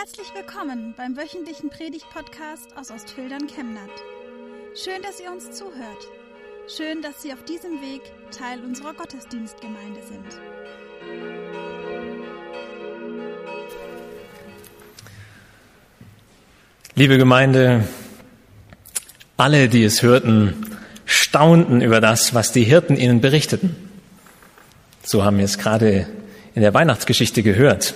Herzlich willkommen beim wöchentlichen Predigt-Podcast aus Ostfildern Chemnat. Schön, dass ihr uns zuhört. Schön, dass Sie auf diesem Weg Teil unserer Gottesdienstgemeinde sind. Liebe Gemeinde, alle, die es hörten, staunten über das, was die Hirten ihnen berichteten. So haben wir es gerade in der Weihnachtsgeschichte gehört.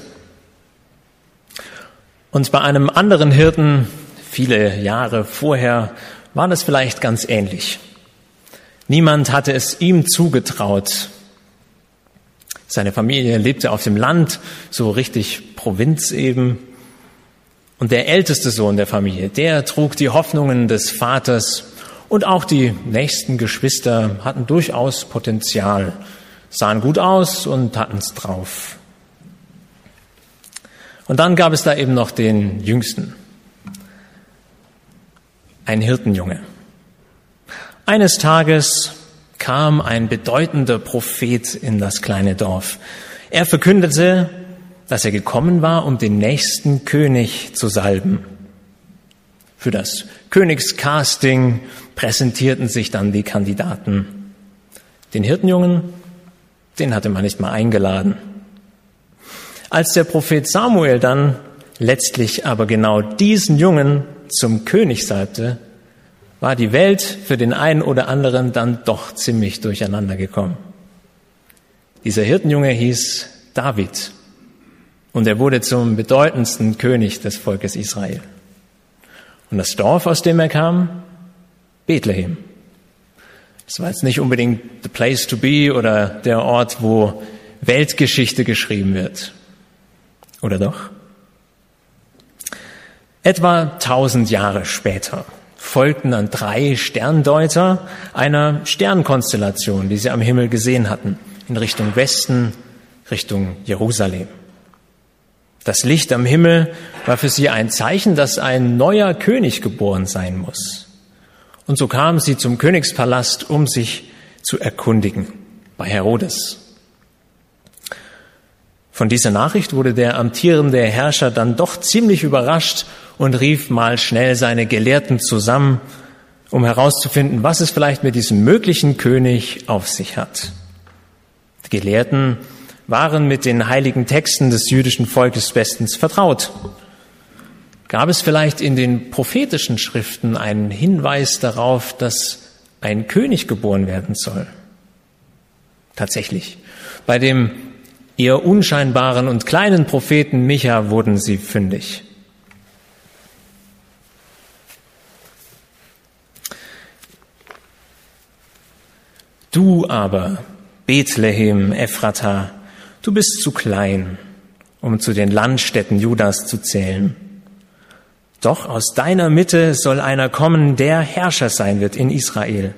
Und bei einem anderen Hirten, viele Jahre vorher, war das vielleicht ganz ähnlich. Niemand hatte es ihm zugetraut. Seine Familie lebte auf dem Land, so richtig Provinz eben. Und der älteste Sohn der Familie, der trug die Hoffnungen des Vaters und auch die nächsten Geschwister hatten durchaus Potenzial, sahen gut aus und hatten es drauf. Und dann gab es da eben noch den Jüngsten, ein Hirtenjunge. Eines Tages kam ein bedeutender Prophet in das kleine Dorf. Er verkündete, dass er gekommen war, um den nächsten König zu salben. Für das Königscasting präsentierten sich dann die Kandidaten. Den Hirtenjungen, den hatte man nicht mal eingeladen. Als der Prophet Samuel dann letztlich aber genau diesen Jungen zum König salbte, war die Welt für den einen oder anderen dann doch ziemlich durcheinander gekommen. Dieser Hirtenjunge hieß David und er wurde zum bedeutendsten König des Volkes Israel. Und das Dorf, aus dem er kam, Bethlehem. Das war jetzt nicht unbedingt the place to be oder der Ort, wo Weltgeschichte geschrieben wird. Oder doch? Etwa tausend Jahre später folgten dann drei Sterndeuter einer Sternkonstellation, die sie am Himmel gesehen hatten, in Richtung Westen, Richtung Jerusalem. Das Licht am Himmel war für sie ein Zeichen, dass ein neuer König geboren sein muss. Und so kamen sie zum Königspalast, um sich zu erkundigen bei Herodes. Von dieser Nachricht wurde der amtierende Herrscher dann doch ziemlich überrascht und rief mal schnell seine Gelehrten zusammen, um herauszufinden, was es vielleicht mit diesem möglichen König auf sich hat. Die Gelehrten waren mit den heiligen Texten des jüdischen Volkes bestens vertraut. Gab es vielleicht in den prophetischen Schriften einen Hinweis darauf, dass ein König geboren werden soll? Tatsächlich. Bei dem eher unscheinbaren und kleinen Propheten Micha wurden sie fündig. Du aber, Bethlehem, Ephrata, du bist zu klein, um zu den Landstädten Judas zu zählen. Doch aus deiner Mitte soll einer kommen, der Herrscher sein wird in Israel.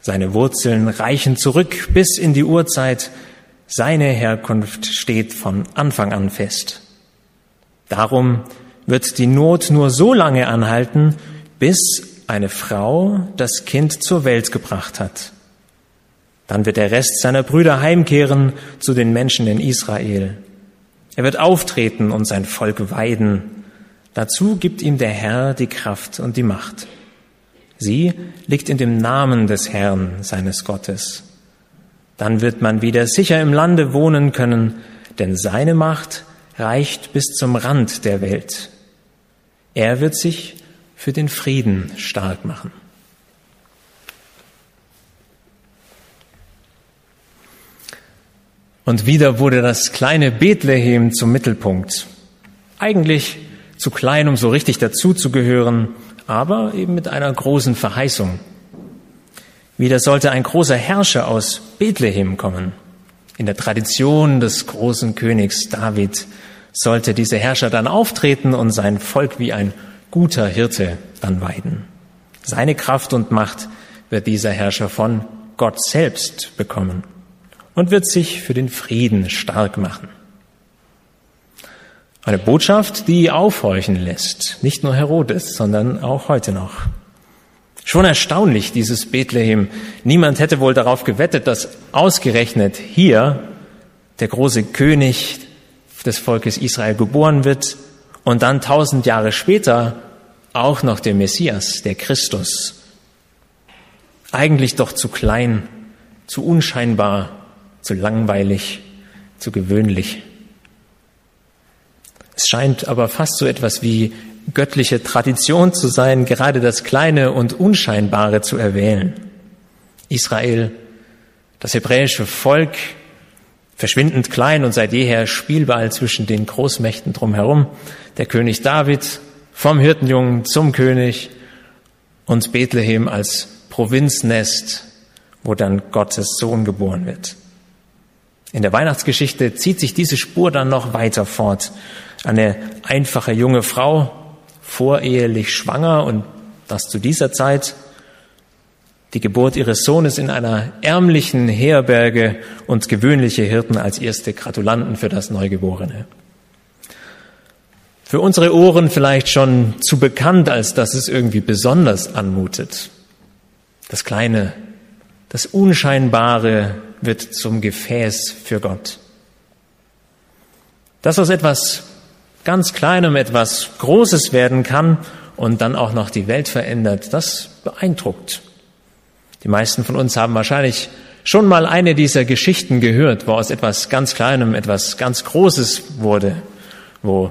Seine Wurzeln reichen zurück bis in die Urzeit, seine Herkunft steht von Anfang an fest. Darum wird die Not nur so lange anhalten, bis eine Frau das Kind zur Welt gebracht hat. Dann wird der Rest seiner Brüder heimkehren zu den Menschen in Israel. Er wird auftreten und sein Volk weiden. Dazu gibt ihm der Herr die Kraft und die Macht. Sie liegt in dem Namen des Herrn, seines Gottes. Dann wird man wieder sicher im Lande wohnen können, denn seine Macht reicht bis zum Rand der Welt. Er wird sich für den Frieden stark machen. Und wieder wurde das kleine Bethlehem zum Mittelpunkt. Eigentlich zu klein, um so richtig dazuzugehören, aber eben mit einer großen Verheißung. Wieder sollte ein großer Herrscher aus Bethlehem kommen. In der Tradition des großen Königs David sollte dieser Herrscher dann auftreten und sein Volk wie ein guter Hirte dann weiden. Seine Kraft und Macht wird dieser Herrscher von Gott selbst bekommen und wird sich für den Frieden stark machen. Eine Botschaft, die aufhorchen lässt, nicht nur Herodes, sondern auch heute noch. Schon erstaunlich, dieses Bethlehem. Niemand hätte wohl darauf gewettet, dass ausgerechnet hier der große König des Volkes Israel geboren wird und dann tausend Jahre später auch noch der Messias, der Christus. Eigentlich doch zu klein, zu unscheinbar, zu langweilig, zu gewöhnlich. Es scheint aber fast so etwas wie göttliche Tradition zu sein, gerade das Kleine und Unscheinbare zu erwählen. Israel, das hebräische Volk, verschwindend klein und seit jeher Spielball zwischen den Großmächten drumherum, der König David vom Hirtenjungen zum König und Bethlehem als Provinznest, wo dann Gottes Sohn geboren wird. In der Weihnachtsgeschichte zieht sich diese Spur dann noch weiter fort. Eine einfache junge Frau, vorehelich schwanger und das zu dieser Zeit, die Geburt ihres Sohnes in einer ärmlichen Herberge und gewöhnliche Hirten als erste Gratulanten für das Neugeborene. Für unsere Ohren vielleicht schon zu bekannt, als dass es irgendwie besonders anmutet. Das Kleine, das Unscheinbare wird zum Gefäß für Gott. Das aus etwas ganz Kleinem etwas Großes werden kann und dann auch noch die Welt verändert, das beeindruckt. Die meisten von uns haben wahrscheinlich schon mal eine dieser Geschichten gehört, wo aus etwas ganz Kleinem etwas ganz Großes wurde, wo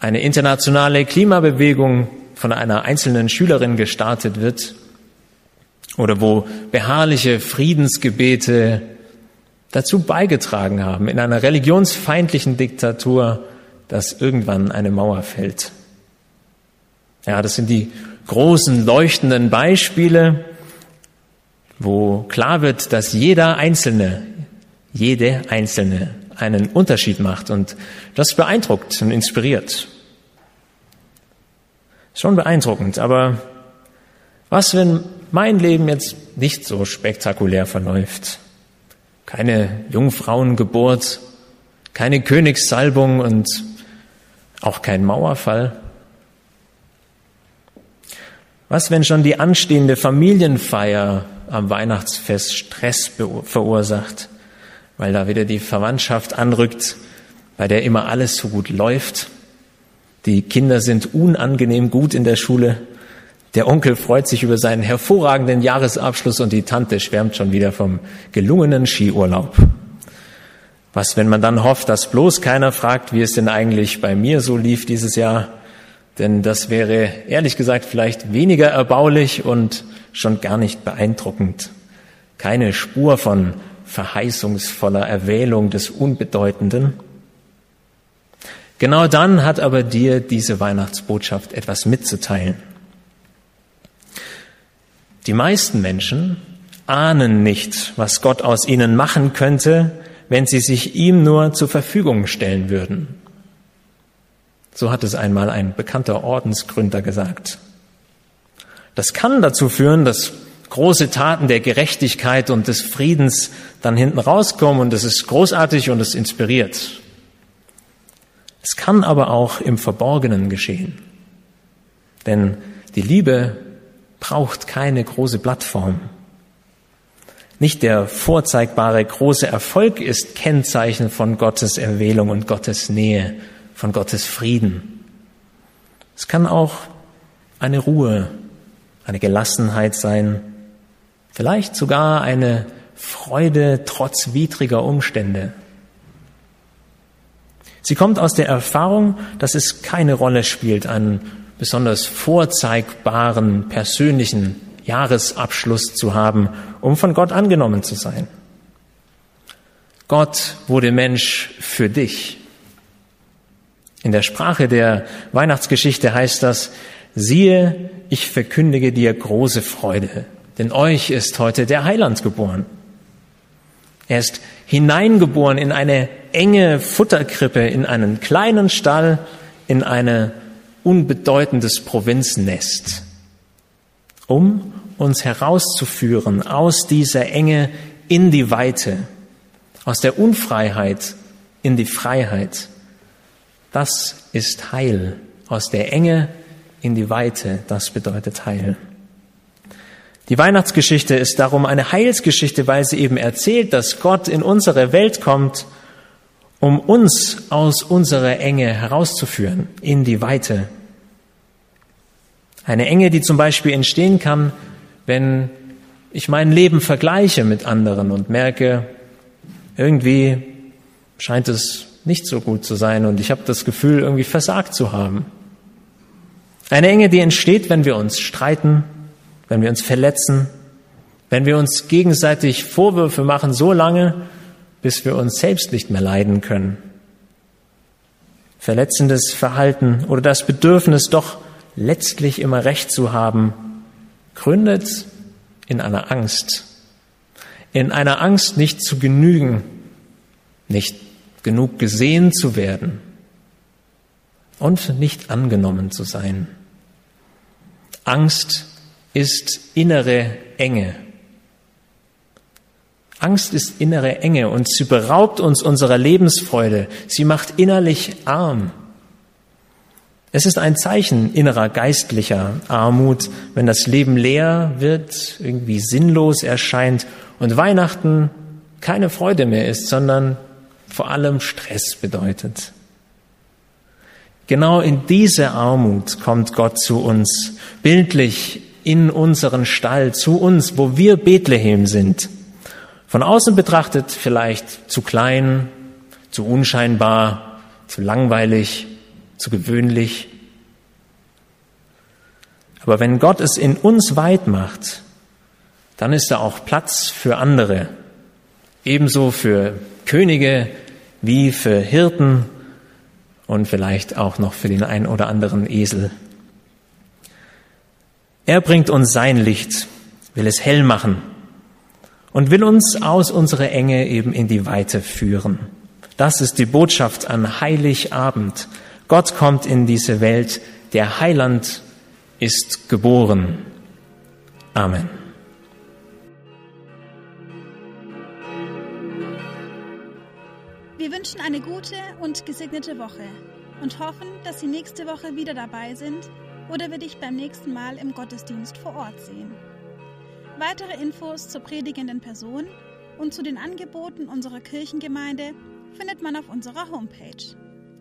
eine internationale Klimabewegung von einer einzelnen Schülerin gestartet wird oder wo beharrliche Friedensgebete dazu beigetragen haben, in einer religionsfeindlichen Diktatur, dass irgendwann eine Mauer fällt. Ja, das sind die großen leuchtenden Beispiele, wo klar wird, dass jeder Einzelne, jede Einzelne einen Unterschied macht und das beeindruckt und inspiriert. Schon beeindruckend, aber was, wenn mein Leben jetzt nicht so spektakulär verläuft? Keine Jungfrauengeburt, keine Königssalbung und auch kein Mauerfall? Was, wenn schon die anstehende Familienfeier am Weihnachtsfest Stress verursacht, weil da wieder die Verwandtschaft anrückt, bei der immer alles so gut läuft? Die Kinder sind unangenehm gut in der Schule. Der Onkel freut sich über seinen hervorragenden Jahresabschluss und die Tante schwärmt schon wieder vom gelungenen Skiurlaub. Was, wenn man dann hofft, dass bloß keiner fragt, wie es denn eigentlich bei mir so lief dieses Jahr? Denn das wäre ehrlich gesagt vielleicht weniger erbaulich und schon gar nicht beeindruckend. Keine Spur von verheißungsvoller Erwählung des Unbedeutenden. Genau dann hat aber dir diese Weihnachtsbotschaft etwas mitzuteilen. Die meisten Menschen ahnen nicht, was Gott aus ihnen machen könnte, wenn sie sich ihm nur zur Verfügung stellen würden. So hat es einmal ein bekannter Ordensgründer gesagt. Das kann dazu führen, dass große Taten der Gerechtigkeit und des Friedens dann hinten rauskommen und es ist großartig und es inspiriert. Es kann aber auch im Verborgenen geschehen. Denn die Liebe braucht keine große Plattform. Nicht der vorzeigbare große Erfolg ist Kennzeichen von Gottes Erwählung und Gottes Nähe, von Gottes Frieden. Es kann auch eine Ruhe, eine Gelassenheit sein, vielleicht sogar eine Freude trotz widriger Umstände. Sie kommt aus der Erfahrung, dass es keine Rolle spielt, einen besonders vorzeigbaren persönlichen Jahresabschluss zu haben, um von Gott angenommen zu sein. Gott wurde Mensch für dich. In der Sprache der Weihnachtsgeschichte heißt das, siehe, ich verkündige dir große Freude, denn euch ist heute der Heiland geboren. Er ist hineingeboren in eine enge Futterkrippe, in einen kleinen Stall, in ein unbedeutendes Provinznest, um uns herauszuführen aus dieser Enge in die Weite, aus der Unfreiheit in die Freiheit. Das ist Heil. Aus der Enge in die Weite, das bedeutet Heil. Die Weihnachtsgeschichte ist darum eine Heilsgeschichte, weil sie eben erzählt, dass Gott in unsere Welt kommt, um uns aus unserer Enge herauszuführen in die Weite. Eine Enge, die zum Beispiel entstehen kann, wenn ich mein Leben vergleiche mit anderen und merke, irgendwie scheint es nicht so gut zu sein und ich habe das Gefühl, irgendwie versagt zu haben. Eine Enge, die entsteht, wenn wir uns streiten, wenn wir uns verletzen, wenn wir uns gegenseitig Vorwürfe machen, so lange, bis wir uns selbst nicht mehr leiden können. Verletzendes Verhalten oder das Bedürfnis, doch letztlich immer Recht zu haben, gründet in einer Angst. In einer Angst, nicht zu genügen, nicht genug gesehen zu werden und nicht angenommen zu sein. Angst ist innere Enge. Angst ist innere Enge und sie beraubt uns unserer Lebensfreude. Sie macht innerlich arm. Es ist ein Zeichen innerer geistlicher Armut, wenn das Leben leer wird, irgendwie sinnlos erscheint und Weihnachten keine Freude mehr ist, sondern vor allem Stress bedeutet. Genau in diese Armut kommt Gott zu uns, bildlich in unseren Stall, zu uns, wo wir Bethlehem sind. Von außen betrachtet vielleicht zu klein, zu unscheinbar, zu langweilig, zu gewöhnlich. Aber wenn Gott es in uns weit macht, dann ist da auch Platz für andere, ebenso für Könige wie für Hirten und vielleicht auch noch für den ein oder anderen Esel. Er bringt uns sein Licht, will es hell machen und will uns aus unserer Enge eben in die Weite führen. Das ist die Botschaft an Heiligabend. Gott kommt in diese Welt, der Heiland ist geboren. Amen. Wir wünschen eine gute und gesegnete Woche und hoffen, dass Sie nächste Woche wieder dabei sind oder wir dich beim nächsten Mal im Gottesdienst vor Ort sehen. Weitere Infos zur predigenden Person und zu den Angeboten unserer Kirchengemeinde findet man auf unserer Homepage